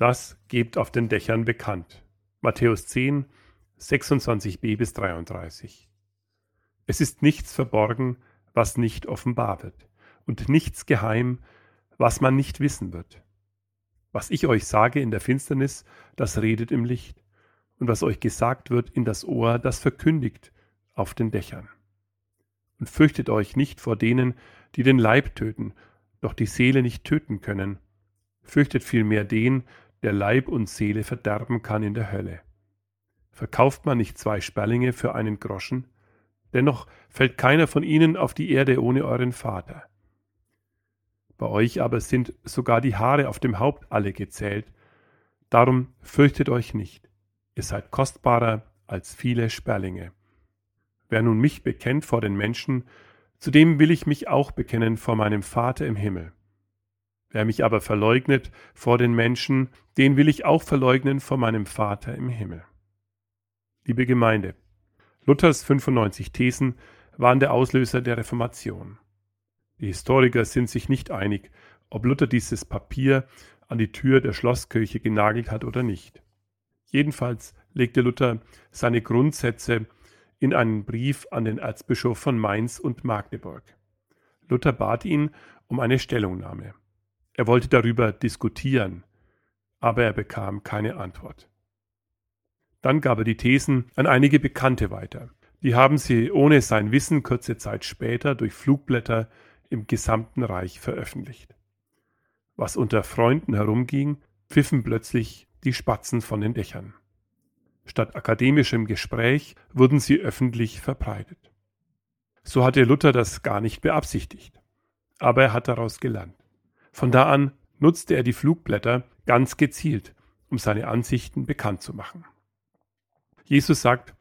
Das gebt auf den Dächern bekannt. Matthäus 10, 26b bis 33. Es ist nichts verborgen, was nicht offenbar wird, und nichts geheim, was man nicht wissen wird. Was ich euch sage in der Finsternis, das redet im Licht, und was euch gesagt wird in das Ohr, das verkündigt auf den Dächern. Und fürchtet euch nicht vor denen, die den Leib töten, doch die Seele nicht töten können. Fürchtet vielmehr den, der Leib und Seele verderben kann in der Hölle. Verkauft man nicht zwei Sperlinge für einen Groschen? Dennoch fällt keiner von ihnen auf die Erde ohne euren Vater. Bei euch aber sind sogar die Haare auf dem Haupt alle gezählt. Darum fürchtet euch nicht. Ihr seid kostbarer als viele Sperlinge. Wer nun mich bekennt vor den Menschen, zu dem will ich mich auch bekennen vor meinem Vater im Himmel. Wer mich aber verleugnet vor den Menschen, den will ich auch verleugnen vor meinem Vater im Himmel. Liebe Gemeinde, Luthers 95 Thesen waren der Auslöser der Reformation. Die Historiker sind sich nicht einig, ob Luther dieses Papier an die Tür der Schlosskirche genagelt hat oder nicht. Jedenfalls legte Luther seine Grundsätze in einen Brief an den Erzbischof von Mainz und Magdeburg. Luther bat ihn um eine Stellungnahme. Er wollte darüber diskutieren, aber er bekam keine Antwort. Dann gab er die Thesen an einige Bekannte weiter. Die haben sie ohne sein Wissen kurze Zeit später durch Flugblätter im gesamten Reich veröffentlicht. Was unter Freunden herumging, pfiffen plötzlich die Spatzen von den Dächern. Statt akademischem Gespräch wurden sie öffentlich verbreitet. So hatte Luther das gar nicht beabsichtigt, aber er hat daraus gelernt. Von da an nutzte er die Flugblätter ganz gezielt, um seine Ansichten bekannt zu machen. Jesus sagt,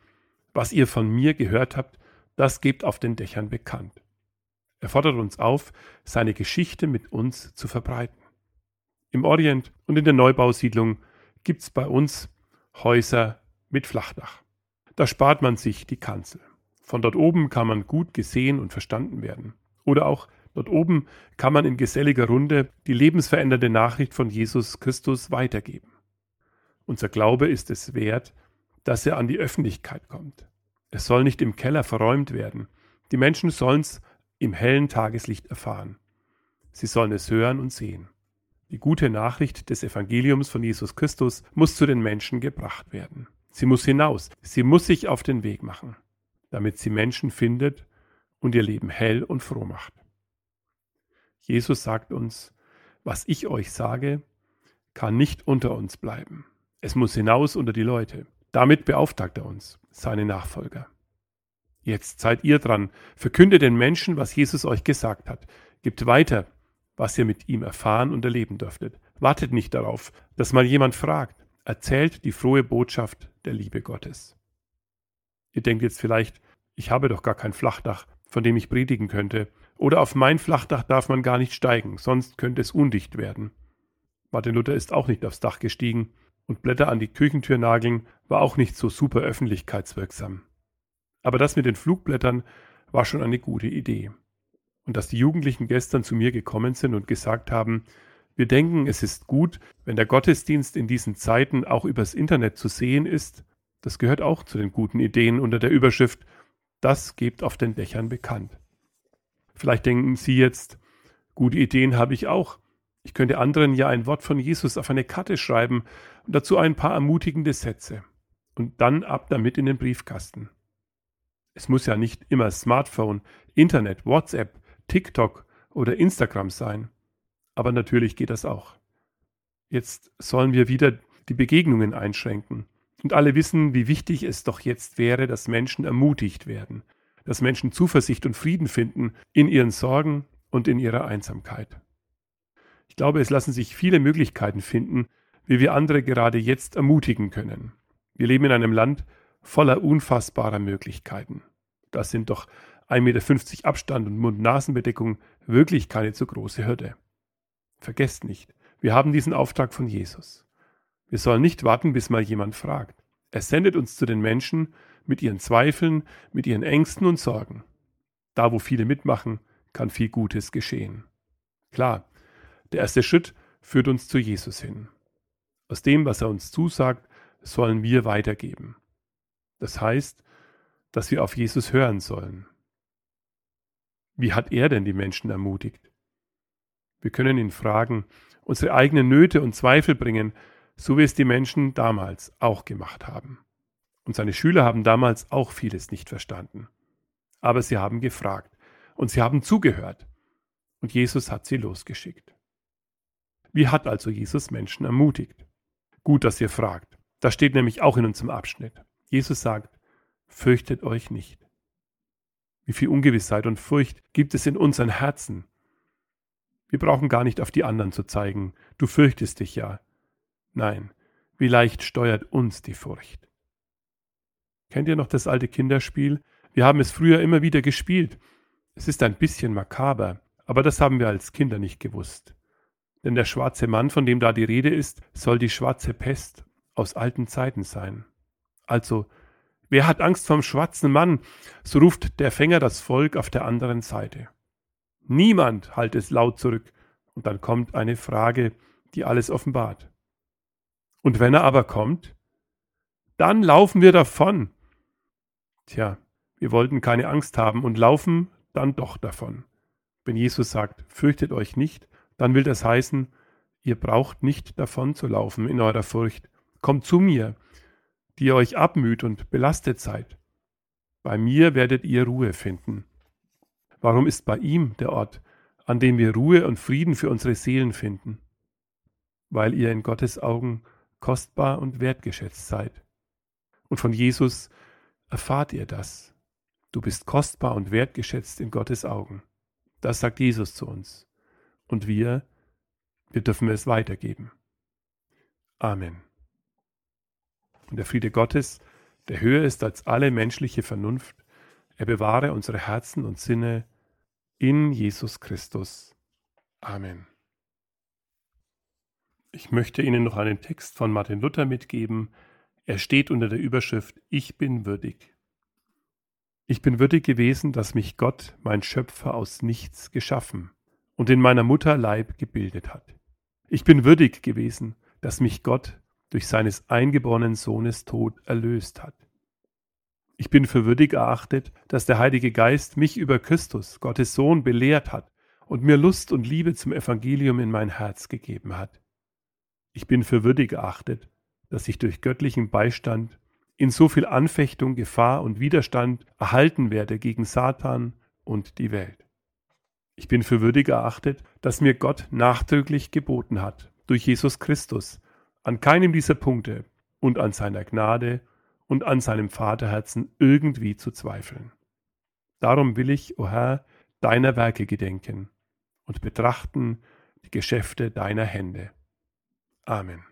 was ihr von mir gehört habt, das gebt auf den Dächern bekannt. Er fordert uns auf, seine Geschichte mit uns zu verbreiten. Im Orient und in der Neubausiedlung gibt es bei uns Häuser mit Flachdach. Da spart man sich die Kanzel. Von dort oben kann man gut gesehen und verstanden werden. Oder auch dort oben kann man in geselliger Runde die lebensverändernde Nachricht von Jesus Christus weitergeben. Unser Glaube ist es wert, dass er an die Öffentlichkeit kommt. Es soll nicht im Keller verräumt werden. Die Menschen sollen es im hellen Tageslicht erfahren. Sie sollen es hören und sehen. Die gute Nachricht des Evangeliums von Jesus Christus muss zu den Menschen gebracht werden. Sie muss hinaus, sie muss sich auf den Weg machen, damit sie Menschen findet und ihr Leben hell und froh macht. Jesus sagt uns, was ich euch sage, kann nicht unter uns bleiben. Es muss hinaus unter die Leute. Damit beauftragt er uns, seine Nachfolger. Jetzt seid ihr dran. Verkündet den Menschen, was Jesus euch gesagt hat. Gebt weiter, was ihr mit ihm erfahren und erleben dürftet. Wartet nicht darauf, dass mal jemand fragt. Erzählt die frohe Botschaft der Liebe Gottes. Ihr denkt jetzt vielleicht, ich habe doch gar kein Flachdach, von dem ich predigen könnte. Oder auf mein Flachdach darf man gar nicht steigen, sonst könnte es undicht werden. Martin Luther ist auch nicht aufs Dach gestiegen und Blätter an die Küchentür nageln war auch nicht so super öffentlichkeitswirksam. Aber das mit den Flugblättern war schon eine gute Idee. Und dass die Jugendlichen gestern zu mir gekommen sind und gesagt haben, wir denken, es ist gut, wenn der Gottesdienst in diesen Zeiten auch übers Internet zu sehen ist, das gehört auch zu den guten Ideen unter der Überschrift Das gebt auf den Dächern bekannt. Vielleicht denken Sie jetzt, gute Ideen habe ich auch. Ich könnte anderen ja ein Wort von Jesus auf eine Karte schreiben und dazu ein paar ermutigende Sätze. Und dann ab damit in den Briefkasten. Es muss ja nicht immer Smartphone, Internet, WhatsApp, TikTok oder Instagram sein. Aber natürlich geht das auch. Jetzt sollen wir wieder die Begegnungen einschränken. Und alle wissen, wie wichtig es doch jetzt wäre, dass Menschen ermutigt werden, dass Menschen Zuversicht und Frieden finden in ihren Sorgen und in ihrer Einsamkeit. Ich glaube, es lassen sich viele Möglichkeiten finden, wie wir andere gerade jetzt ermutigen können. Wir leben in einem Land voller unfassbarer Möglichkeiten. Das sind doch 1,50 Meter Abstand und Mund-Nasen-Bedeckung wirklich keine zu große Hürde. Vergesst nicht, wir haben diesen Auftrag von Jesus. Wir sollen nicht warten, bis mal jemand fragt. Er sendet uns zu den Menschen mit ihren Zweifeln, mit ihren Ängsten und Sorgen. Da, wo viele mitmachen, kann viel Gutes geschehen. Klar, der erste Schritt führt uns zu Jesus hin. Aus dem, was er uns zusagt, sollen wir weitergeben. Das heißt, dass wir auf Jesus hören sollen. Wie hat er denn die Menschen ermutigt? Wir können ihn fragen, unsere eigenen Nöte und Zweifel bringen, so wie es die Menschen damals auch gemacht haben. Und seine Schüler haben damals auch vieles nicht verstanden. Aber sie haben gefragt und sie haben zugehört. Und Jesus hat sie losgeschickt. Wie hat also Jesus Menschen ermutigt? Gut, dass ihr fragt. Das steht nämlich auch in unserem Abschnitt. Jesus sagt, fürchtet euch nicht. Wie viel Ungewissheit und Furcht gibt es in unseren Herzen? Wir brauchen gar nicht auf die anderen zu zeigen, du fürchtest dich ja. Nein, wie leicht steuert uns die Furcht. Kennt ihr noch das alte Kinderspiel? Wir haben es früher immer wieder gespielt. Es ist ein bisschen makaber, aber das haben wir als Kinder nicht gewusst. Denn der schwarze Mann, von dem da die Rede ist, soll die schwarze Pest aus alten Zeiten sein. Also, wer hat Angst vom schwarzen Mann? So ruft der Fänger das Volk auf der anderen Seite. Niemand halt es laut zurück, und dann kommt eine Frage, die alles offenbart. Und wenn er aber kommt, dann laufen wir davon. Tja, wir wollten keine Angst haben und laufen dann doch davon. Wenn Jesus sagt, fürchtet euch nicht, dann will das heißen, ihr braucht nicht davon zu laufen in eurer Furcht. Kommt zu mir, die ihr euch abmüht und belastet seid. Bei mir werdet ihr Ruhe finden. Warum ist bei ihm der Ort, an dem wir Ruhe und Frieden für unsere Seelen finden? Weil ihr in Gottes Augen kostbar und wertgeschätzt seid. Und von Jesus erfahrt ihr das. Du bist kostbar und wertgeschätzt in Gottes Augen. Das sagt Jesus zu uns und wir, wir dürfen es weitergeben. Amen. Und der Friede Gottes, der höher ist als alle menschliche Vernunft, er bewahre unsere Herzen und Sinne in Jesus Christus. Amen. Ich möchte Ihnen noch einen Text von Martin Luther mitgeben. Er steht unter der Überschrift Ich bin würdig. Ich bin würdig gewesen, dass mich Gott, mein Schöpfer, aus nichts geschaffen und in meiner Mutter Leib gebildet hat. Ich bin würdig gewesen, dass mich Gott durch seines eingeborenen Sohnes Tod erlöst hat. Ich bin für würdig erachtet, dass der Heilige Geist mich über Christus, Gottes Sohn, belehrt hat und mir Lust und Liebe zum Evangelium in mein Herz gegeben hat. Ich bin für würdig erachtet, dass ich durch göttlichen Beistand in so viel Anfechtung, Gefahr und Widerstand erhalten werde gegen Satan und die Welt. Ich bin für würdig erachtet, dass mir Gott nachdrücklich geboten hat, durch Jesus Christus, an keinem dieser Punkte und an seiner Gnade und an seinem Vaterherzen irgendwie zu zweifeln. Darum will ich, o oh Herr, deiner Werke gedenken und betrachten die Geschäfte deiner Hände. Amen.